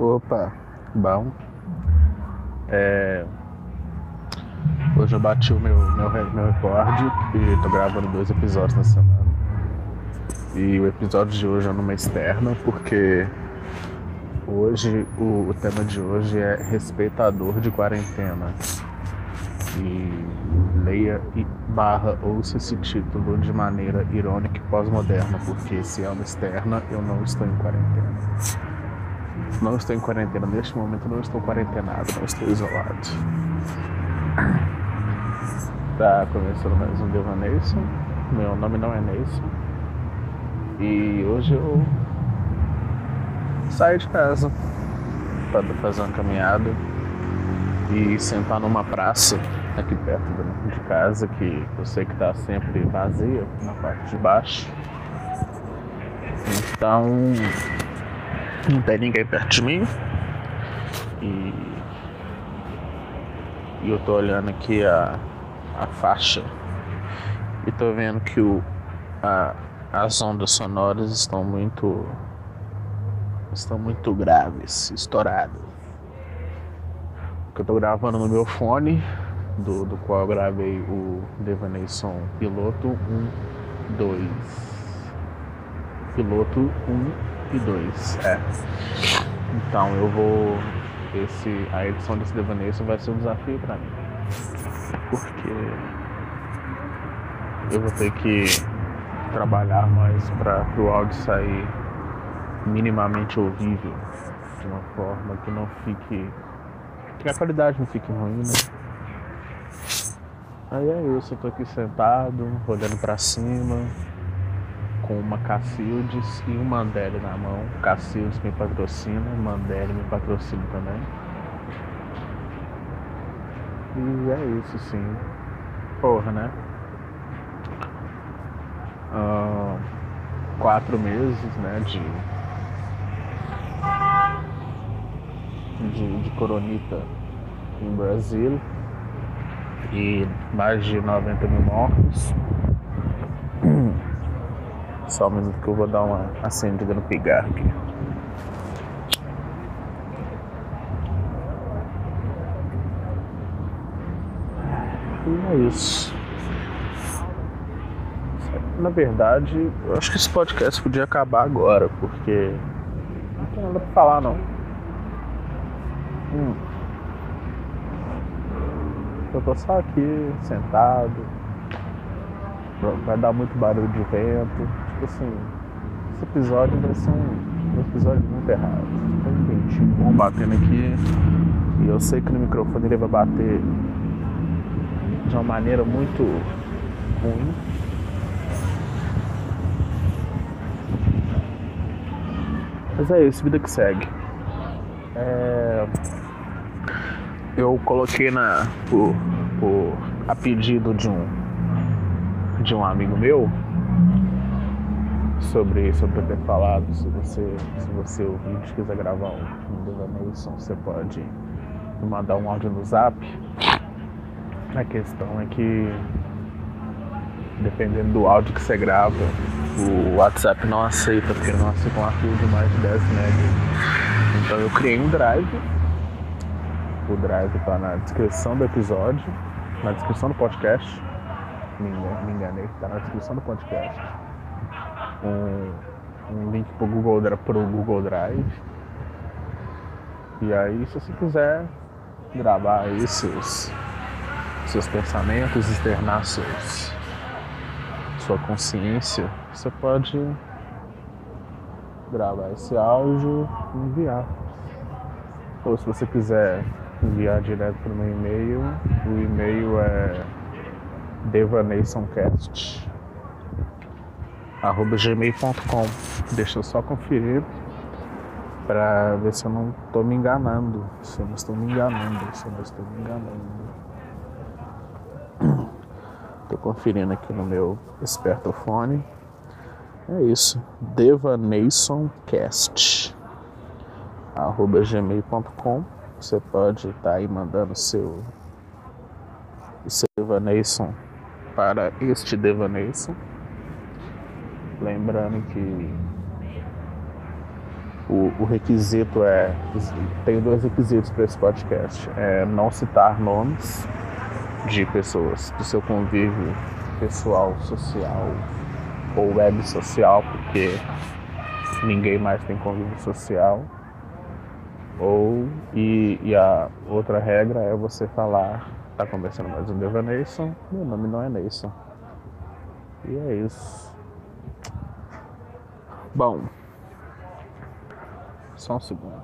Opa, bom. É... Hoje eu bati o meu, meu, meu recorde e tô gravando dois episódios na semana. E o episódio de hoje é numa externa porque hoje o, o tema de hoje é respeitador de quarentena. E leia e barra ouça esse título de maneira irônica e pós-moderna, porque se é uma externa, eu não estou em quarentena. Não estou em quarentena neste momento, não estou quarentenado, não estou isolado. Tá começando mais um Devaneison. Meu nome não é Neison. E hoje eu saí de casa para fazer uma caminhada e sentar numa praça aqui perto de casa, que eu sei que está sempre vazia na parte de baixo. Então não tem ninguém perto de mim. E, e eu tô olhando aqui a, a faixa e tô vendo que o, a, as ondas sonoras estão muito estão muito graves, estouradas. Que eu tô gravando no meu fone, do, do qual eu gravei o Devaneison Piloto 1, 2. Piloto 1 e 2, é. Então eu vou. Esse, a edição desse Devaneison vai ser um desafio para mim. Porque eu vou ter que trabalhar mais para o áudio sair minimamente ouvível de uma forma que não fique. que a qualidade não fique ruim, né? Aí é isso, eu tô aqui sentado, olhando para cima, com uma Cacildes e um Mandele na mão. Cacildes me patrocina, Mandele me patrocina também. E é isso sim. Porra, né? Uh, quatro meses, né, de, de, de coronita em Brasília e mais de 90 mil mortos. Só um minuto que eu vou dar uma acendida no pigarro aqui. E é isso. Na verdade, eu acho que esse podcast podia acabar agora, porque não tem nada pra falar não. Hum. Eu tô só aqui, sentado. Vai dar muito barulho de vento. Tipo assim, esse episódio vai ser um, um episódio muito errado. Tem um ventinho bom batendo aqui. E eu sei que no microfone ele vai bater de uma maneira muito ruim. Mas é isso, vida que segue. É... Eu coloquei na. Por, por, a pedido de um de um amigo meu sobre, sobre eu ter falado. Se você, se você ouvir e quiser gravar um, Devanation, você pode mandar um áudio no zap. A questão é que dependendo do áudio que você grava, o WhatsApp não aceita, porque não aceita um arquivo de mais de 10 MB. Então eu criei um drive. O drive está na descrição do episódio, na descrição do podcast. Me, me enganei, está na descrição do podcast. Um, um link pro Google, pro Google Drive. E aí se você quiser gravar aí seus, seus pensamentos, externar seus, sua consciência, você pode gravar esse áudio e enviar. Ou se você quiser enviar direto para o meu e-mail, o e-mail é devanationcast arroba gmail.com Deixa eu só conferir para ver se eu não estou me enganando, se eu não estou me enganando, se eu não estou me enganando. Estou conferindo aqui no meu espertofone. É isso. Devanationcast arroba gmail.com Você pode estar tá aí mandando seu, seu Devanation para este Devanation. Lembrando que o, o requisito é. Tem dois requisitos para esse podcast. É não citar nomes de pessoas do seu convívio pessoal, social ou web social, porque ninguém mais tem convívio social. Ou e, e a outra regra é você falar, tá conversando mais um Devaneison, meu nome não é Neison. E é isso. Bom, só um segundo.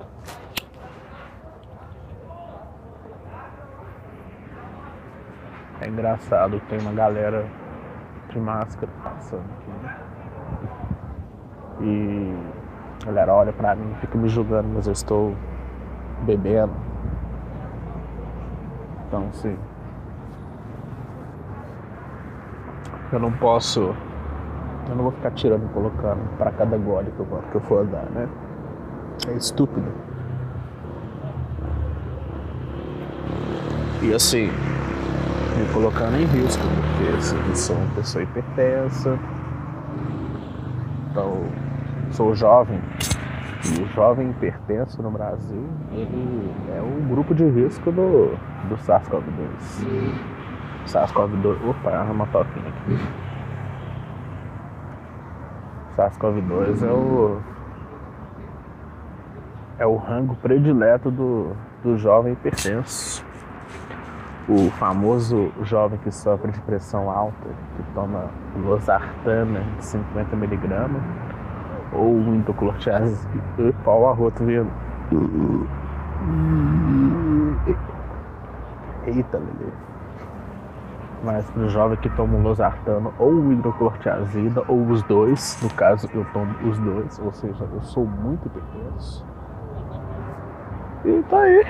É engraçado, tem uma galera de máscara passando aqui. Né? E a galera olha pra mim, fica me julgando, mas eu estou bebendo. Então, sim. Eu não posso. Eu não vou ficar tirando e colocando para cada gole que eu, que eu for andar, né? É estúpido. E assim, me colocando em risco, porque assim, eu sou uma pessoa hipertensa, então sou jovem, e o jovem hipertenso no Brasil, ele é o grupo de risco do, do SARS-CoV-2. SARS-CoV-2. Opa, uma toquinha aqui. SARS-CoV-2 é o. É o rango predileto do, do jovem hipertenso. O famoso jovem que sofre de pressão alta, que toma losartana de 50mg, ou um indoclortiazida. Pau o arroto vindo. Eita, Lelê. Mas para o jovem que toma um losartano ou um hidroclortiazida, ou os dois, no caso eu tomo os dois, ou seja, eu sou muito hipertenso. E tá aí.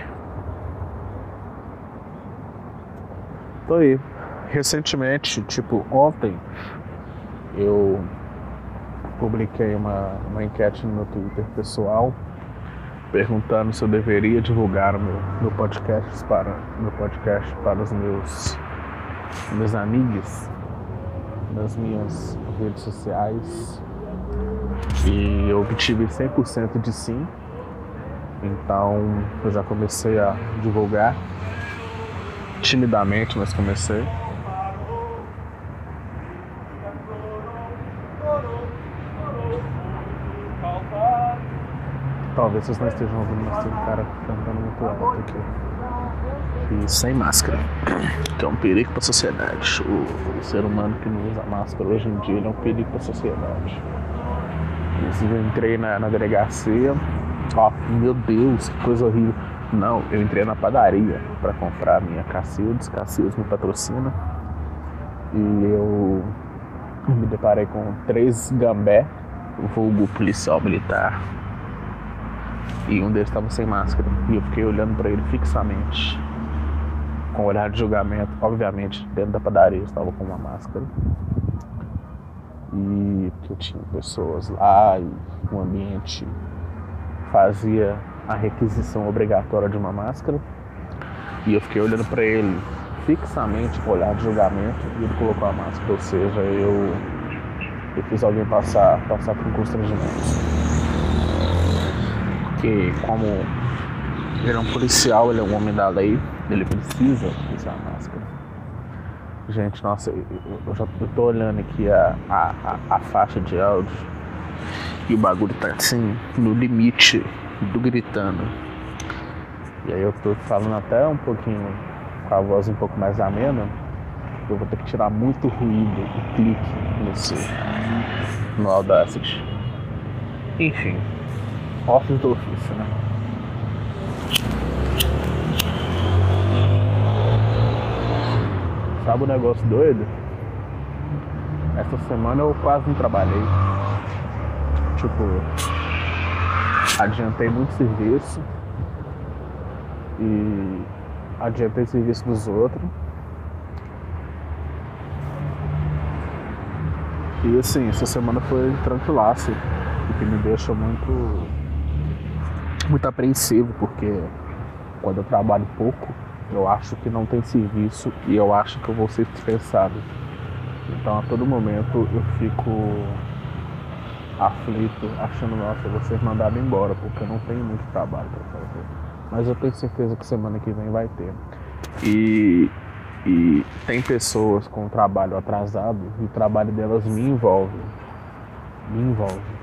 Tô aí. Recentemente, tipo ontem, eu publiquei uma, uma enquete no meu Twitter pessoal perguntando se eu deveria divulgar o meu, meu podcast para meu podcast para os meus meus amigos nas minhas redes sociais e eu obtive 100% de sim. Então eu já comecei a divulgar timidamente, mas comecei. Talvez vocês não estejam ouvindo, mas tem um cara cantando muito alto aqui. E sem máscara. Que é um perigo para a sociedade. O, o, ser humano que não usa máscara hoje em dia é um perigo para a sociedade. Eu entrei na, na delegacia. Ó, meu Deus, que coisa horrível. Não, eu entrei na padaria para comprar minha Cacildes. Cacildes me patrocina. E eu me deparei com três gambé, vulgo policial militar e um deles estava sem máscara. E eu fiquei olhando para ele fixamente, com olhar de julgamento. Obviamente, dentro da padaria eu estava com uma máscara. E eu tinha pessoas lá e o ambiente fazia a requisição obrigatória de uma máscara. E eu fiquei olhando para ele fixamente com olhar de julgamento e ele colocou a máscara. Ou seja, eu, eu fiz alguém passar, passar por um constrangimento porque como ele é um policial, ele é um homem da lei, ele precisa usar máscara. Gente, nossa, eu, eu já eu tô olhando aqui a, a, a, faixa de áudio e o bagulho tá assim, no limite do gritando. E aí eu tô falando até um pouquinho com a voz um pouco mais amena. Eu vou ter que tirar muito ruído e clique nesse no Audacity. Enfim office do ofício, né? Sabe o negócio doido? Essa semana eu quase não trabalhei. Tipo, adiantei muito serviço e adiantei serviço dos outros. E assim, essa semana foi tranquilaço, o que me deixa muito muito apreensivo, porque quando eu trabalho pouco, eu acho que não tem serviço e eu acho que eu vou ser dispensado. Então a todo momento eu fico aflito, achando, nossa, eu vou ser mandado embora, porque eu não tenho muito trabalho para fazer. Mas eu tenho certeza que semana que vem vai ter. E, e tem pessoas com trabalho atrasado e o trabalho delas me envolve. Me envolve.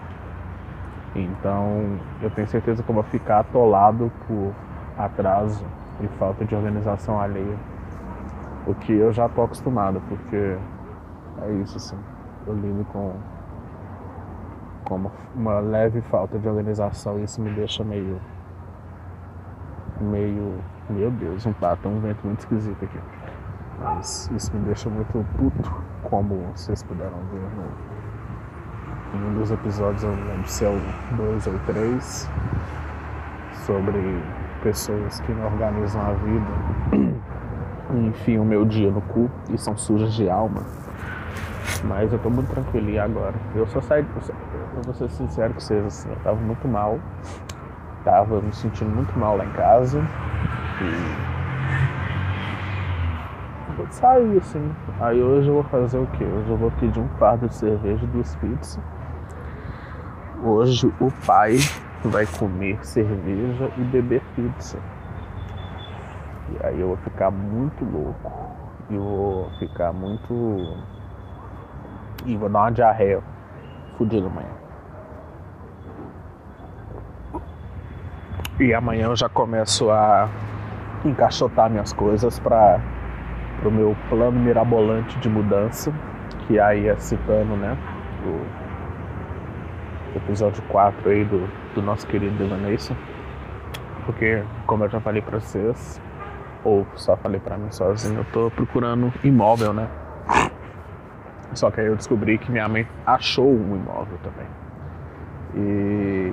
Então eu tenho certeza que eu vou ficar atolado por atraso e falta de organização alheia. O que eu já tô acostumado, porque é isso assim. Eu lido com, com uma leve falta de organização e isso me deixa meio. meio. Meu Deus, um pato, um vento muito esquisito aqui. Mas isso me deixa muito puto, como vocês puderam ver no, em um dos episódios, eu não lembro se é o 2 ou 3, sobre pessoas que não organizam a vida e enfiam o meu dia no cu e são sujas de alma. Mas eu tô muito tranquilo agora. Eu só saí, eu vou ser sincero com vocês, assim, eu tava muito mal. Tava me sentindo muito mal lá em casa. E. Vou sair, assim. Aí hoje eu vou fazer o quê? Hoje eu vou pedir um fardo de cerveja e duas pizzas. Hoje o pai vai comer cerveja e beber pizza. E aí eu vou ficar muito louco. E vou ficar muito. E vou dar uma diarreia fodida amanhã. E amanhã eu já começo a encaixotar minhas coisas para o meu plano mirabolante de mudança, que aí é citando, né? O episódio 4 aí do, do nosso querido Devaneison. Porque, como eu já falei pra vocês, ou só falei pra mim sozinho, eu tô procurando imóvel, né? Só que aí eu descobri que minha mãe achou um imóvel também. E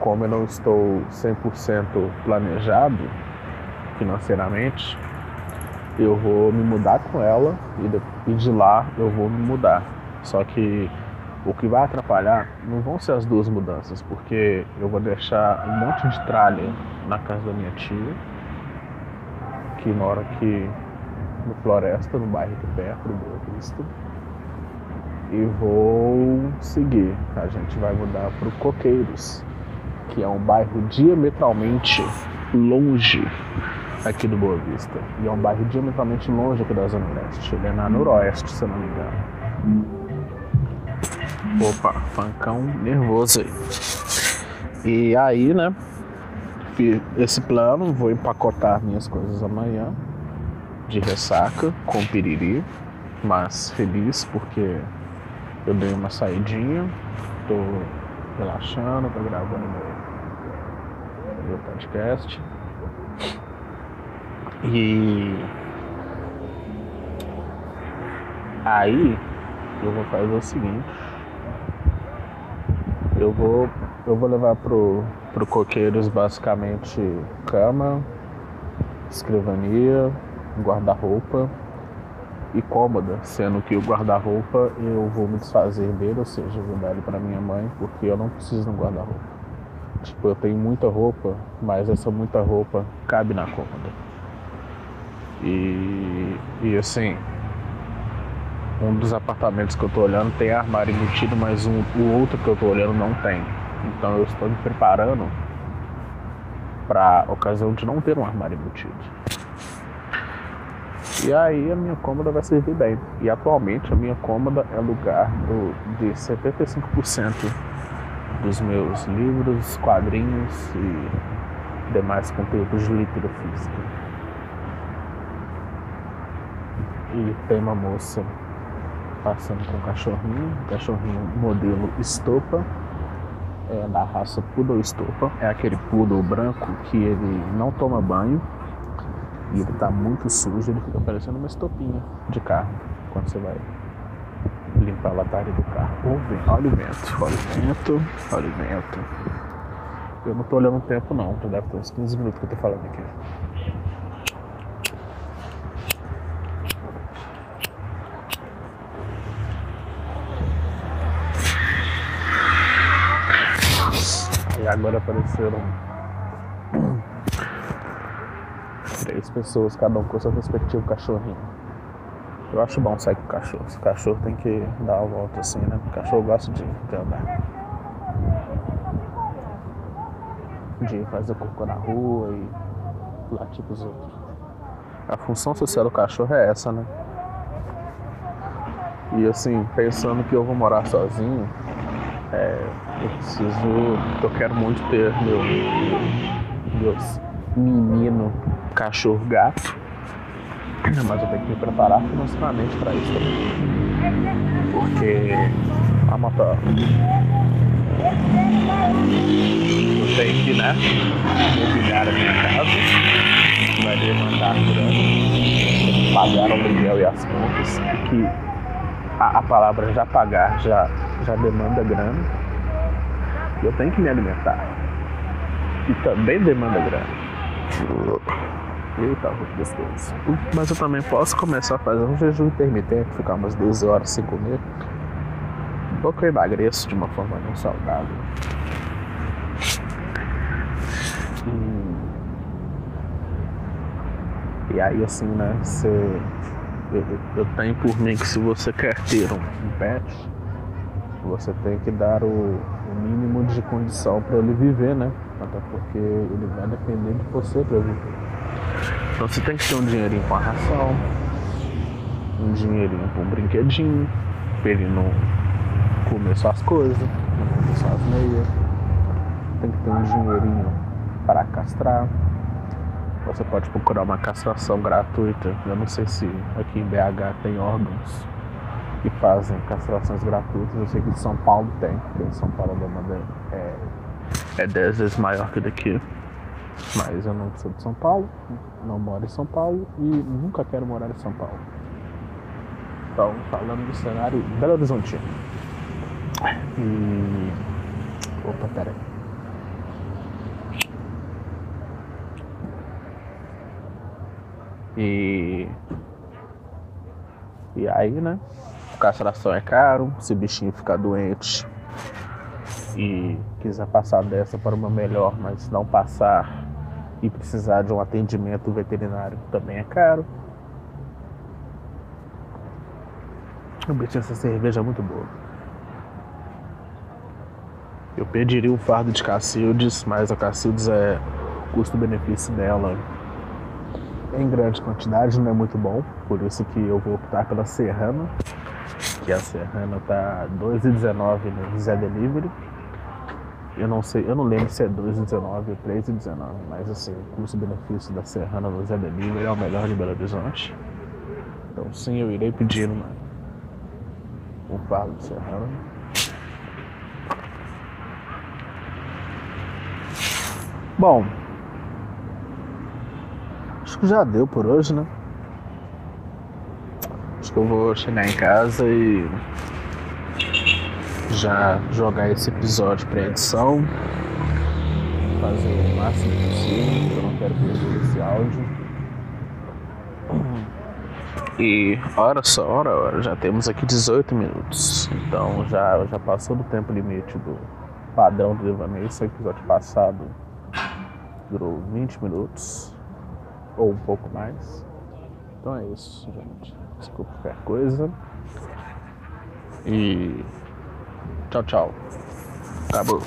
como eu não estou 100% planejado financeiramente, eu vou me mudar com ela e de lá eu vou me mudar. Só que o que vai atrapalhar não vão ser as duas mudanças, porque eu vou deixar um monte de tralha na casa da minha tia, que mora aqui no Floresta, no bairro aqui perto do Boa Vista. E vou seguir. A gente vai mudar para o Coqueiros, que é um bairro diametralmente longe aqui do Boa Vista. E é um bairro diametralmente longe aqui da Zona Leste. Ele é na Noroeste, se eu não me engano. Opa, pancão nervoso aí. E aí, né? Esse plano, vou empacotar minhas coisas amanhã de ressaca com piriri, mas feliz porque eu dei uma saidinha, tô relaxando, tô gravando meu, meu podcast. E aí eu vou fazer o seguinte eu vou, eu vou levar pro, pro Coqueiros basicamente cama, escrivania, guarda-roupa e cômoda, sendo que o guarda-roupa eu vou me desfazer dele, ou seja, vou dar ele para minha mãe, porque eu não preciso de um guarda-roupa. Tipo, eu tenho muita roupa, mas essa muita roupa cabe na cômoda. E, e assim, um dos apartamentos que eu estou olhando tem armário embutido, mas um, o outro que eu estou olhando não tem. Então eu estou me preparando para ocasião de não ter um armário embutido. E aí a minha cômoda vai servir bem. E atualmente a minha cômoda é lugar do, de 75% dos meus livros, quadrinhos e demais conteúdos de leitura física. E tem uma moça passando com um cachorrinho, cachorrinho modelo Estopa, é da raça Poodle Estopa. É aquele poodle branco que ele não toma banho e ele tá muito sujo, ele fica parecendo uma estopinha de carro quando você vai limpar a latária do carro. Olha o vento, olha o vento, olha o vento. Eu não tô olhando o tempo não, deve ter uns 15 minutos que eu tô falando aqui. Agora apareceram três pessoas, cada um com seu respectivo cachorrinho. Eu acho bom sair com o cachorro. O cachorro tem que dar a volta assim, né? O cachorro gosta de, de andar. De fazer cocô na rua e latir pros outros. A função social do cachorro é essa, né? E assim, pensando que eu vou morar sozinho, é, eu preciso. Eu quero muito ter meu, meus menino cachorro gato. Mas eu tenho que me preparar financeiramente para isso também. Porque a moto. Eu tenho que, né? Mobiliar a minha casa. Vai demandar grana. Pagar o aluguel e as contas. Que a, a palavra já pagar já, já demanda grana. E eu tenho que me alimentar. E também demanda grana. Eita, muito gostoso. Mas eu também posso começar a fazer um jejum intermitente, ficar umas 12 horas sem comer. Um pouco eu emagreço de uma forma não saudável. E, e aí assim, né, você, eu, tenho por mim que se você quer ter um, um pet, você tem que dar o, o mínimo de condição para ele viver, né? Até porque ele vai depender de você para viver. Então você tem que ter um dinheirinho com a ração, um dinheirinho com um brinquedinho, para ele não comer suas coisas, não comer suas meias. Tem que ter um dinheirinho para castrar. Você pode procurar uma castração gratuita. Eu não sei se aqui em BH tem órgãos que fazem castrações gratuitas. Eu sei que em São Paulo tem, porque em São Paulo a demanda é é 10 vezes maior que daqui. Mas eu não sou de São Paulo, não moro em São Paulo e nunca quero morar em São Paulo. Então, falando do cenário Belo Horizonte. E. Opa, pera E. E aí, né? Castração é caro, se o bichinho ficar doente, e quiser passar dessa para uma melhor, mas não passar e precisar de um atendimento veterinário também é caro. Eu meti essa cerveja é muito boa. Eu pediria um fardo de Cacildes, mas a Cacildes é custo-benefício dela em grande quantidade não é muito bom, por isso que eu vou optar pela Serrana, que a Serrana tá 2,19 no Zé Delivery eu não sei, eu não lembro se é 2,19 ou 3,19, mas assim, o custo-benefício da Serrana no Zé Delivery é o melhor de Belo Horizonte. Então sim, eu irei pedir uma, um fardo de Serrana. Bom, acho que já deu por hoje, né? Acho que eu vou chegar em casa e já jogar esse episódio para edição, fazer o máximo possível, eu não quero perder esse áudio. E hora só, hora, hora, já temos aqui 18 minutos. Então já, já passou do tempo limite do padrão do devaneio. Esse episódio passado durou 20 minutos, ou um pouco mais. Então é isso, gente. Desculpa qualquer coisa. E Tchau, tchau. Acabou.